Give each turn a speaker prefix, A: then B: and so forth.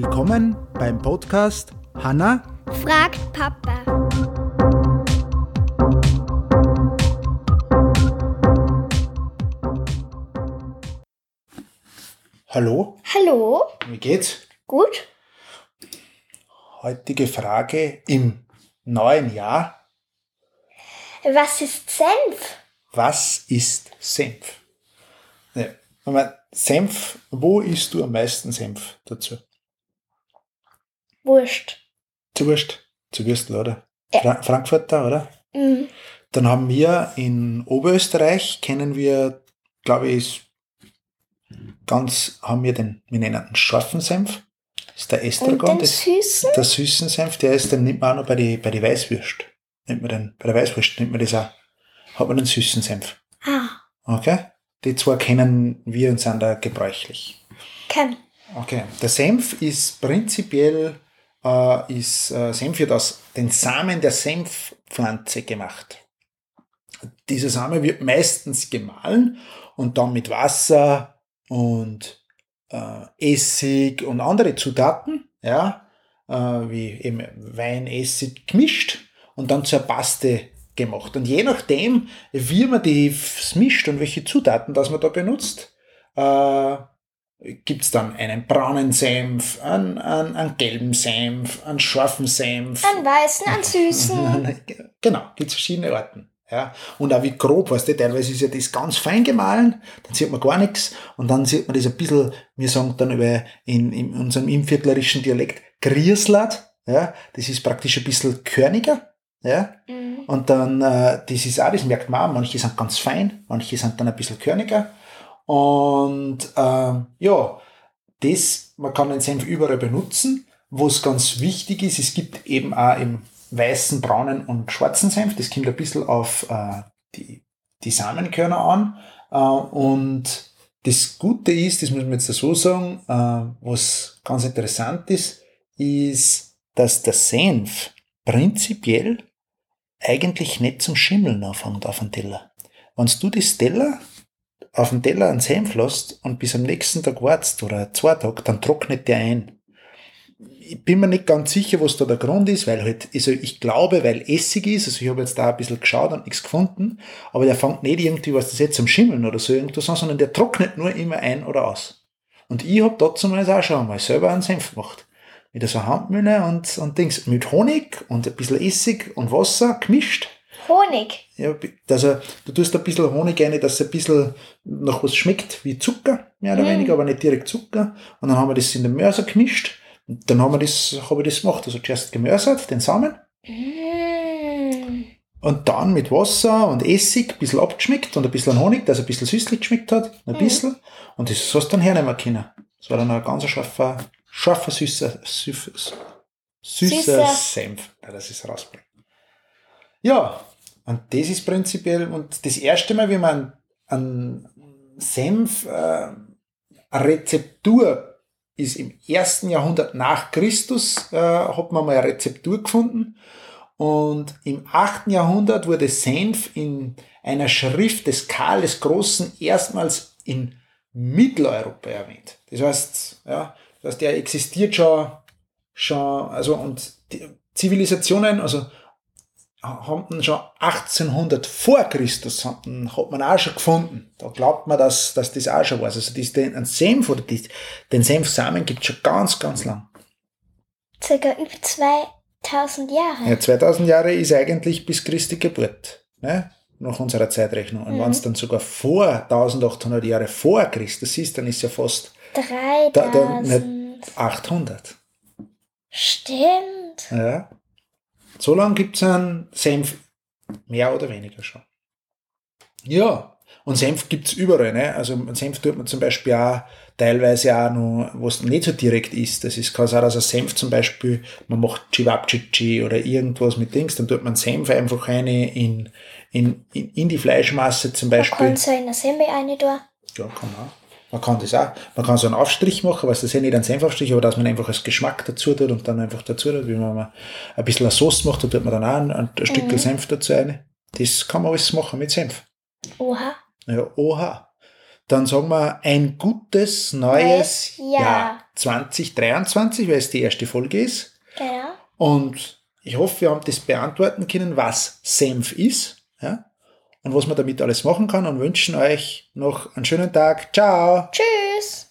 A: Willkommen beim Podcast Hanna
B: fragt Papa.
A: Hallo,
B: Hallo,
A: wie geht's?
B: gut?
A: Heutige Frage im neuen Jahr.
B: Was ist Senf?
A: Was ist Senf? Ja, Senf, wo isst du am meisten Senf dazu?
B: Wurscht.
A: Zu Wurst, zu Würstel, oder?
B: Ja.
A: Fra Frankfurter, oder?
B: Mhm.
A: Dann haben wir in Oberösterreich, kennen wir, glaube ich, ganz, haben wir den, wir nennen ihn scharfen Senf. Das ist der
B: Und
A: Estragon.
B: den
A: Das,
B: süßen?
A: der süßen Senf, der ist, den nimmt man auch noch bei die, bei die Weißwürst. Nimmt man den, bei der Weißwurst nimmt man das auch. Hat man den süßen Senf.
B: Ah,
A: Okay? Die zwei kennen wir und sind da gebräuchlich.
B: kann.
A: Okay. Der Senf ist prinzipiell, äh, ist, äh, Senf wird aus den Samen der Senfpflanze gemacht. Dieser Same wird meistens gemahlen und dann mit Wasser und äh, Essig und andere Zutaten, ja, äh, wie eben Wein, Essig gemischt und dann zur Paste gemacht. Und je nachdem, wie man die mischt und welche Zutaten das man da benutzt, gibt es dann einen braunen Senf, einen, einen, einen gelben Senf, einen scharfen Senf.
B: An weißen, an süßen.
A: genau, gibt verschiedene Arten. Ja. Und auch wie grob, weißt du, teilweise ist ja das ganz fein gemahlen, dann sieht man gar nichts und dann sieht man das ein bisschen, wir sagen dann über in, in unserem imviertlerischen Dialekt, Grieslat, ja, das ist praktisch ein bisschen körniger, ja,
B: Mhm.
A: und dann, äh, das ist auch, das merkt man auch, manche sind ganz fein, manche sind dann ein bisschen körniger. Und ähm, ja, das, man kann den Senf überall benutzen. Was ganz wichtig ist, es gibt eben auch im weißen, braunen und schwarzen Senf. Das kommt ein bisschen auf äh, die, die Samenkörner an. Äh, und das Gute ist, das muss man jetzt so sagen, äh, was ganz interessant ist, ist, dass der Senf prinzipiell eigentlich nicht zum Schimmeln anfängt auf dem Teller. Wenn du das Teller auf dem Teller einen Senf lässt und bis am nächsten Tag wartest oder zwei Tage, dann trocknet der ein. Ich bin mir nicht ganz sicher, was da der Grund ist, weil halt, also ich glaube, weil Essig ist, also ich habe jetzt da ein bisschen geschaut und nichts gefunden, aber der fängt nicht irgendwie, was das jetzt zum Schimmeln oder so irgendwas an, sondern der trocknet nur immer ein oder aus. Und ich habe dazu mal auch schon mal selber einen Senf gemacht. Mit so einer Handmühle und, und Dings, mit Honig und ein bisschen Essig und Wasser gemischt.
B: Honig.
A: Ja, also du tust ein bisschen Honig rein, dass es ein bisschen nach was schmeckt, wie Zucker, mehr oder
B: Mm.
A: weniger, aber nicht direkt Zucker. Und dann haben wir das in den Mörser gemischt. Und dann haben wir das, habe ich das gemacht. Also zuerst gemörsert, den Samen.
B: Mm.
A: Und dann mit Wasser und Essig ein bisschen abgeschmeckt und ein bisschen Honig, dass er ein bisschen süßlich geschmeckt hat. Ein bisschen. Und das hast du dann hernehmen können. Das war dann ein ganz scharfer, scharfer, süßer, süßer, süßer
B: Süßer.
A: Senf. Ja, das ist rausbringt. Ja, und das ist prinzipiell, und das erste Mal, wie man an Senf, äh, Rezeptur ist im ersten Jahrhundert nach Christus, äh, hat man mal eine Rezeptur gefunden. Und im 8. Jahrhundert wurde Senf in einer Schrift des Karl des Großen erstmals in Mitteleuropa erwähnt. Das heißt, ja, das heißt, der existiert schon, schon, also, und Zivilisationen, also, haben schon 1800 vor Christus hat, man auch schon gefunden. Da glaubt man, dass, dass das auch schon war. Also das, den, ein Senf oder die, den Senfsamen gibt es schon ganz, ganz lang.
B: Circa über 2000 Jahre.
A: Ja, 2000 Jahre ist eigentlich bis Christi Geburt, ne? nach unserer Zeitrechnung. Und
B: Mhm.
A: wenn es dann sogar vor 1800 Jahre vor Christus ist, dann ist ja fast da, da,
B: 3000.
A: nicht 800.
B: Stimmt.
A: Ja. So lange gibt es einen Senf, mehr oder weniger schon. Ja, und Senf gibt es überall. Ne? Also Senf tut man zum Beispiel auch teilweise auch noch, was nicht so direkt ist. Das ist, kann sein, dass ein Senf zum Beispiel, man macht Chivapchichi oder irgendwas mit Dings, dann tut man Senf einfach eine in, in, in, in die Fleischmasse zum
B: Man
A: Beispiel.
B: kann so in eine Semmel rein tun.
A: Ja, kann man auch. Man kann das auch. Man kann so einen Aufstrich machen, was das ist ja nicht ein Senfaufstrich, aber dass man einfach als Geschmack dazu tut und dann einfach dazu tut, wie man mal ein bisschen eine Sauce macht, da tut man dann auch ein, ein Stück
B: Mhm.
A: Senf dazu rein. Das kann man alles machen mit Senf.
B: Oha.
A: Ja, oha. dann sagen wir ein gutes neues,
B: Neues Jahr.
A: Jahr 2023, weil es die erste Folge ist.
B: Genau.
A: Und ich hoffe, wir haben das beantworten können, was Senf ist ja? Und was man damit alles machen kann und wünschen euch noch einen schönen Tag. Ciao!
B: Tschüss.